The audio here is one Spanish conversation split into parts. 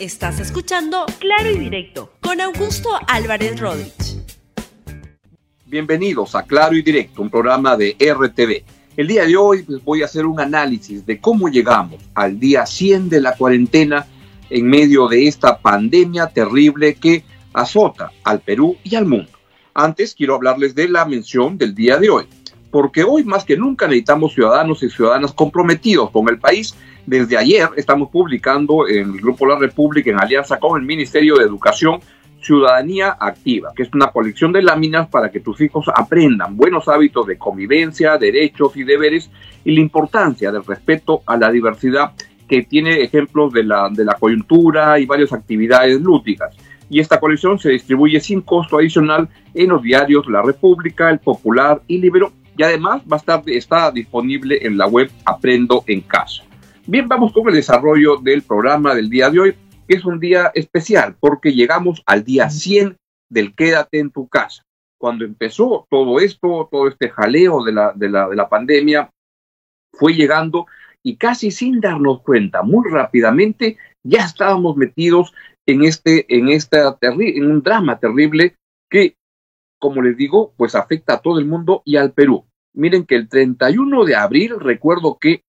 Estás escuchando Claro y Directo con Augusto Álvarez Rodríguez. Bienvenidos a Claro y Directo, un programa de RTV. El día de hoy pues, voy a hacer un análisis de cómo llegamos al día 100 de la cuarentena en medio de esta pandemia terrible que azota al Perú y al mundo. Antes quiero hablarles de la mención del día de hoy, porque hoy más que nunca necesitamos ciudadanos y ciudadanas comprometidos con el país desde ayer estamos publicando en el Grupo La República, en alianza con el Ministerio de Educación, Ciudadanía Activa, que es una colección de láminas para que tus hijos aprendan buenos hábitos de convivencia, derechos y deberes y la importancia del respeto a la diversidad que tiene ejemplos de la, de la coyuntura y varias actividades lúdicas. Y esta colección se distribuye sin costo adicional en los diarios La República, El Popular y Libero y además va a estar está disponible en la web Aprendo en Casa. Bien, vamos con el desarrollo del programa del día de hoy, que es un día especial porque llegamos al día 100 del Quédate en tu casa. Cuando empezó todo esto, todo este jaleo de la, de la, de la pandemia, fue llegando y casi sin darnos cuenta, muy rápidamente, ya estábamos metidos en este, en esta en un drama terrible que, como les digo, pues afecta a todo el mundo y al Perú. Miren que el 31 de abril, recuerdo que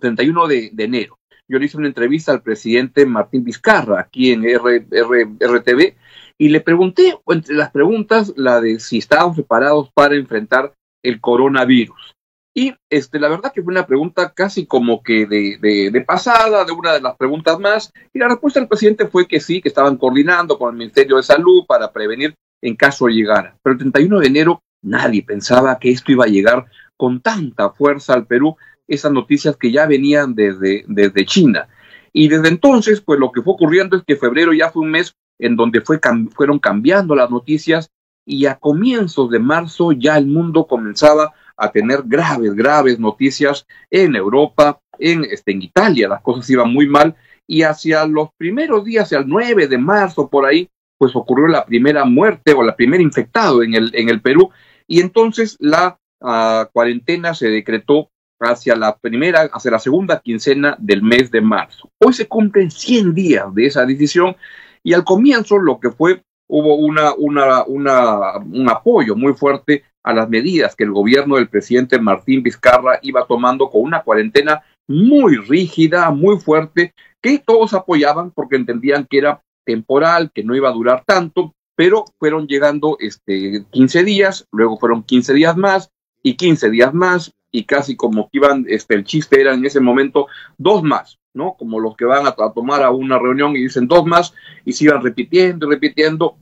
31 de, enero. Yo le hice una entrevista al presidente Martín Vizcarra aquí en RTV y le pregunté, entre las preguntas, la de si estábamos preparados para enfrentar el coronavirus. Y este, la verdad que fue una pregunta casi como que de, de, de, pasada, de una de las preguntas más, y la respuesta del presidente fue que sí, que estaban coordinando con el Ministerio de Salud para prevenir en caso llegara. Pero el 31 de enero nadie pensaba que esto iba a llegar con tanta fuerza al Perú esas noticias que ya venían desde, desde China. Y desde entonces, pues lo que fue ocurriendo es que febrero ya fue un mes en donde fue, fueron cambiando las noticias y a comienzos de marzo ya el mundo comenzaba a tener graves, graves noticias en Europa, en, este, en Italia, las cosas iban muy mal y hacia los primeros días, hacia el 9 de marzo por ahí, pues ocurrió la primera muerte o la primera infectado en el, en el Perú y entonces la uh, cuarentena se decretó hacia la primera, hacia la segunda quincena del mes de marzo. Hoy se cumplen 100 días de esa decisión y al comienzo lo que fue, hubo una, un apoyo muy fuerte a las medidas que el gobierno del presidente Martín Vizcarra iba tomando con una cuarentena muy rígida, muy fuerte, que todos apoyaban porque entendían que era temporal, que no iba a durar tanto, pero fueron llegando este 15 días, luego fueron 15 días más y 15 días más y casi como que iban, este, el chiste era en ese momento dos más, ¿no? Como los que van a, tomar a una reunión y dicen dos más y se iban repitiendo y repitiendo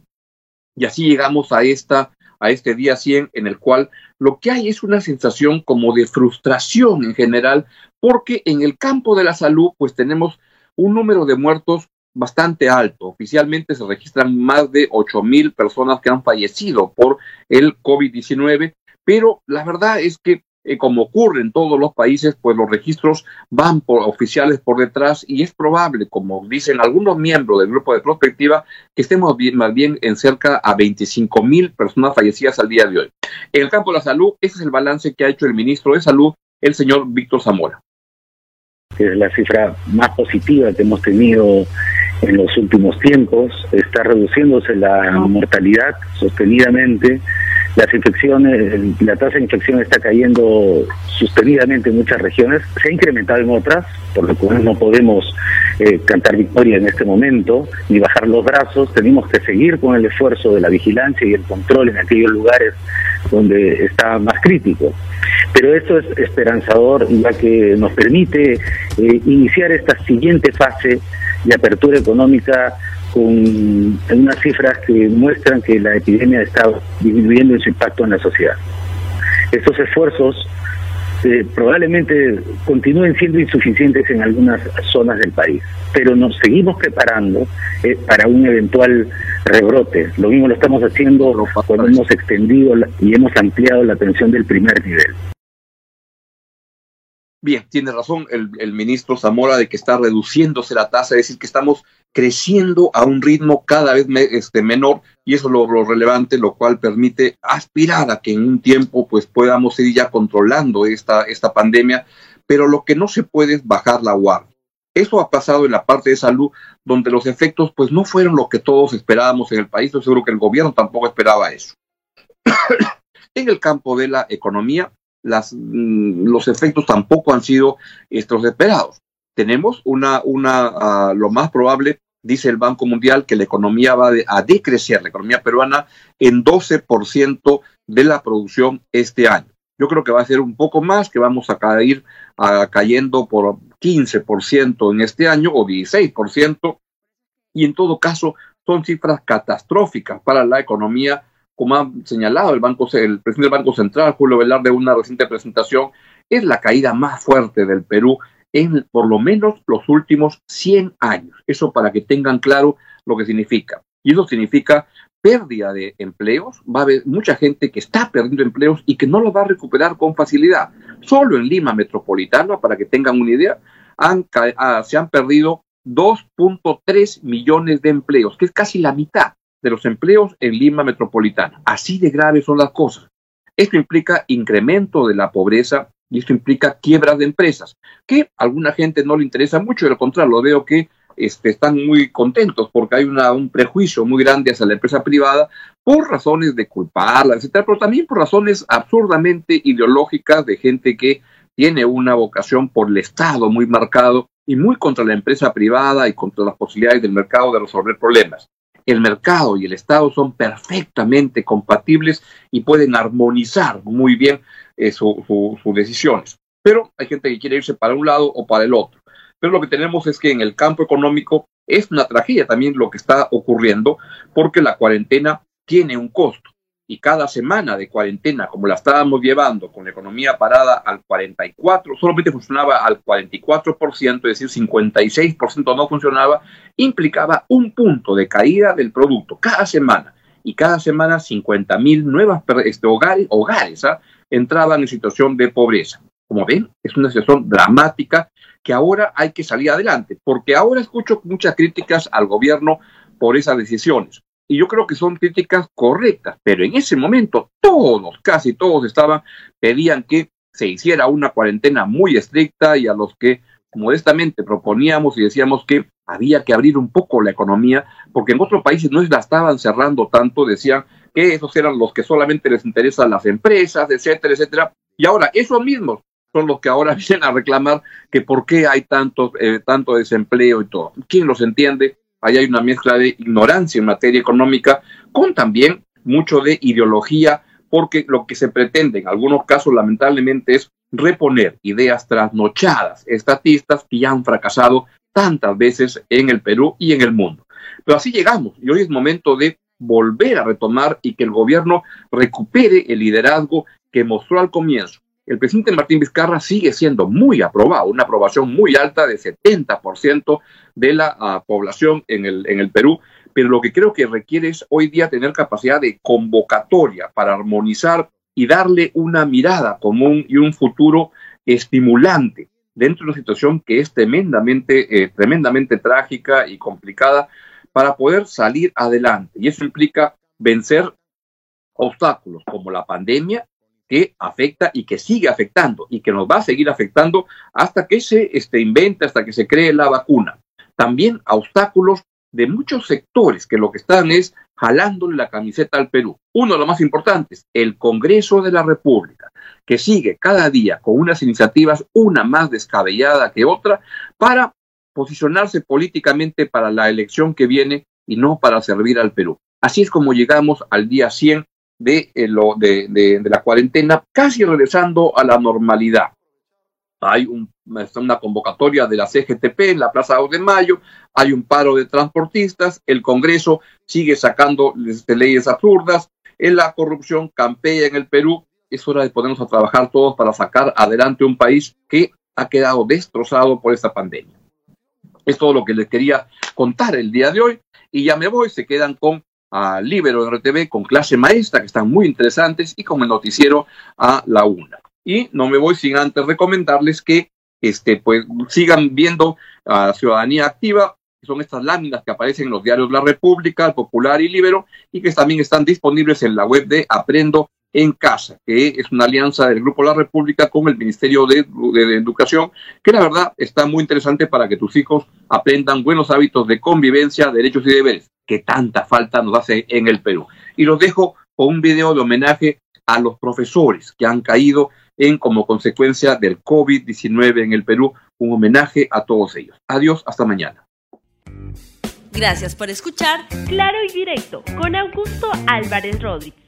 y así llegamos a esta a este día 100 en el cual lo que hay es una sensación como de frustración en general porque en el campo de la salud pues tenemos un número de muertos bastante alto. Oficialmente se registran más de 8 mil personas que han fallecido por el COVID-19, pero la verdad es que eh, como ocurre en todos los países, pues los registros van por oficiales por detrás y es probable, como dicen algunos miembros del grupo de prospectiva, que estemos bien, más bien en cerca a 25 mil personas fallecidas al día de hoy. En el campo de la salud, ese es el balance que ha hecho el ministro de Salud, el señor Víctor Zamora. Es la cifra más positiva que hemos tenido en los últimos tiempos. Está reduciéndose la mortalidad sostenidamente las infecciones, la tasa de infección está cayendo sostenidamente en muchas regiones, se ha incrementado en otras, por lo cual no podemos eh, cantar victoria en este momento ni bajar los brazos, tenemos que seguir con el esfuerzo de la vigilancia y el control en aquellos lugares donde está más crítico. Pero esto es esperanzador ya que nos permite eh, iniciar esta siguiente fase de apertura económica con unas cifras que muestran que la epidemia está disminuyendo en su impacto en la sociedad. Estos esfuerzos eh, probablemente continúen siendo insuficientes en algunas zonas del país, pero nos seguimos preparando eh, para un eventual rebrote. Lo mismo lo estamos haciendo cuando hemos extendido y hemos ampliado la atención del primer nivel. Bien, tiene razón el, el, ministro Zamora de que está reduciéndose la tasa, es decir, que estamos creciendo a un ritmo cada vez este, menor y eso es lo, relevante, lo cual permite aspirar a que en un tiempo pues podamos ir ya controlando esta, esta pandemia, pero lo que no se puede es bajar la guardia. Eso ha pasado en la parte de salud, donde los efectos pues no fueron lo que todos esperábamos en el país. Estoy seguro que el gobierno tampoco esperaba eso. en el campo de la economía, las, mm, los efectos tampoco han sido estos esperados. Tenemos una, una uh, lo más probable, dice el Banco Mundial, que la economía va a decrecer, la economía peruana, en 12% de la producción este año. Yo creo que va a ser un poco más, que vamos a caer a, cayendo por 15% en este año o 16%, y en todo caso son cifras catastróficas para la economía, como ha señalado el, banco, el presidente del Banco Central, Julio Velarde, en una reciente presentación, es la caída más fuerte del Perú en por lo menos los últimos 100 años. Eso para que tengan claro lo que significa. Y eso significa pérdida de empleos, va a haber mucha gente que está perdiendo empleos y que no lo va a recuperar con facilidad. Solo en Lima Metropolitana, para que tengan una idea, han, ah, se han perdido 2.3 millones de empleos, que es casi la mitad de los empleos en Lima Metropolitana. Así de graves son las cosas. Esto implica incremento de la pobreza y esto implica quiebras de empresas, que a alguna gente no le interesa mucho, y al contrario, lo veo que este, están muy contentos porque hay una, un prejuicio muy grande hacia la empresa privada por razones de culparla, etcétera, pero también por razones absurdamente ideológicas de gente que tiene una vocación por el Estado muy marcado y muy contra la empresa privada y contra las posibilidades del mercado de resolver problemas. El mercado y el Estado son perfectamente compatibles y pueden armonizar muy bien eh, sus decisiones. Pero hay gente que quiere irse para un lado o para el otro. Pero lo que tenemos es que en el campo económico es una tragedia también lo que está ocurriendo porque la cuarentena tiene un costo y cada semana de cuarentena, como la estábamos llevando con la economía parada al 44, solamente funcionaba al 44%, es decir, 56% no funcionaba, implicaba un punto de caída del producto cada semana. Y cada semana 50 mil nuevas este, hogares, hogares ¿ah? entraban en situación de pobreza. Como ven, es una situación dramática que ahora hay que salir adelante, porque ahora escucho muchas críticas al gobierno por esas decisiones. Y yo creo que son críticas correctas, pero en ese momento todos, casi todos estaban, pedían que se hiciera una cuarentena muy estricta y a los que modestamente proponíamos y decíamos que había que abrir un poco la economía, porque en otros países no la estaban cerrando tanto, decían que esos eran los que solamente les interesan las empresas, etcétera, etcétera. Y ahora, esos mismos son los que ahora vienen a reclamar que por qué hay tanto, eh, tanto desempleo y todo. ¿Quién los entiende? Ahí hay una mezcla de ignorancia en materia económica con también mucho de ideología, porque lo que se pretende en algunos casos lamentablemente es reponer ideas trasnochadas, estatistas que ya han fracasado tantas veces en el Perú y en el mundo. Pero así llegamos y hoy es momento de volver a retomar y que el gobierno recupere el liderazgo que mostró al comienzo el presidente Martín Vizcarra sigue siendo muy aprobado, una aprobación muy alta de 70% de la uh, población en el, en el Perú, pero lo que creo que requiere es hoy día tener capacidad de convocatoria para armonizar y darle una mirada común y un futuro estimulante dentro de una situación que es tremendamente, eh, tremendamente trágica y complicada para poder salir adelante. Y eso implica vencer obstáculos como la pandemia, que afecta y que sigue afectando y que nos va a seguir afectando hasta que se este, invente, hasta que se cree la vacuna. También obstáculos de muchos sectores que lo que están es jalándole la camiseta al Perú. Uno de los más importantes, el Congreso de la República, que sigue cada día con unas iniciativas, una más descabellada que otra, para posicionarse políticamente para la elección que viene y no para servir al Perú. Así es como llegamos al día 100 de, eh, lo, de, la cuarentena, casi regresando a la normalidad. Hay un, una convocatoria de la CGTP en la Plaza 2 de Mayo, hay un paro de transportistas, el Congreso sigue sacando leyes absurdas, en la corrupción campea en el Perú, es hora de ponernos a trabajar todos para sacar adelante un país que ha quedado destrozado por esta pandemia. Es todo lo que les quería contar el día de hoy y ya me voy, se quedan con a Libero RTV con clase maestra, que están muy interesantes, y con el noticiero a la una. Y no me voy sin antes recomendarles que este, pues, sigan viendo a Ciudadanía Activa, que son estas láminas que aparecen en los diarios La República, Popular y Libero, y que también están disponibles en la web de Aprendo en Casa, que es una alianza del Grupo La República con el Ministerio de, Educación, que la verdad está muy interesante para que tus hijos aprendan buenos hábitos de convivencia, derechos y deberes, que tanta falta nos hace en el Perú. Y los dejo con un video de homenaje a los profesores que han caído en como consecuencia del COVID-19 en el Perú. Un homenaje a todos ellos. Adiós, hasta mañana. Gracias por escuchar Claro y Directo con Augusto Álvarez Rodríguez.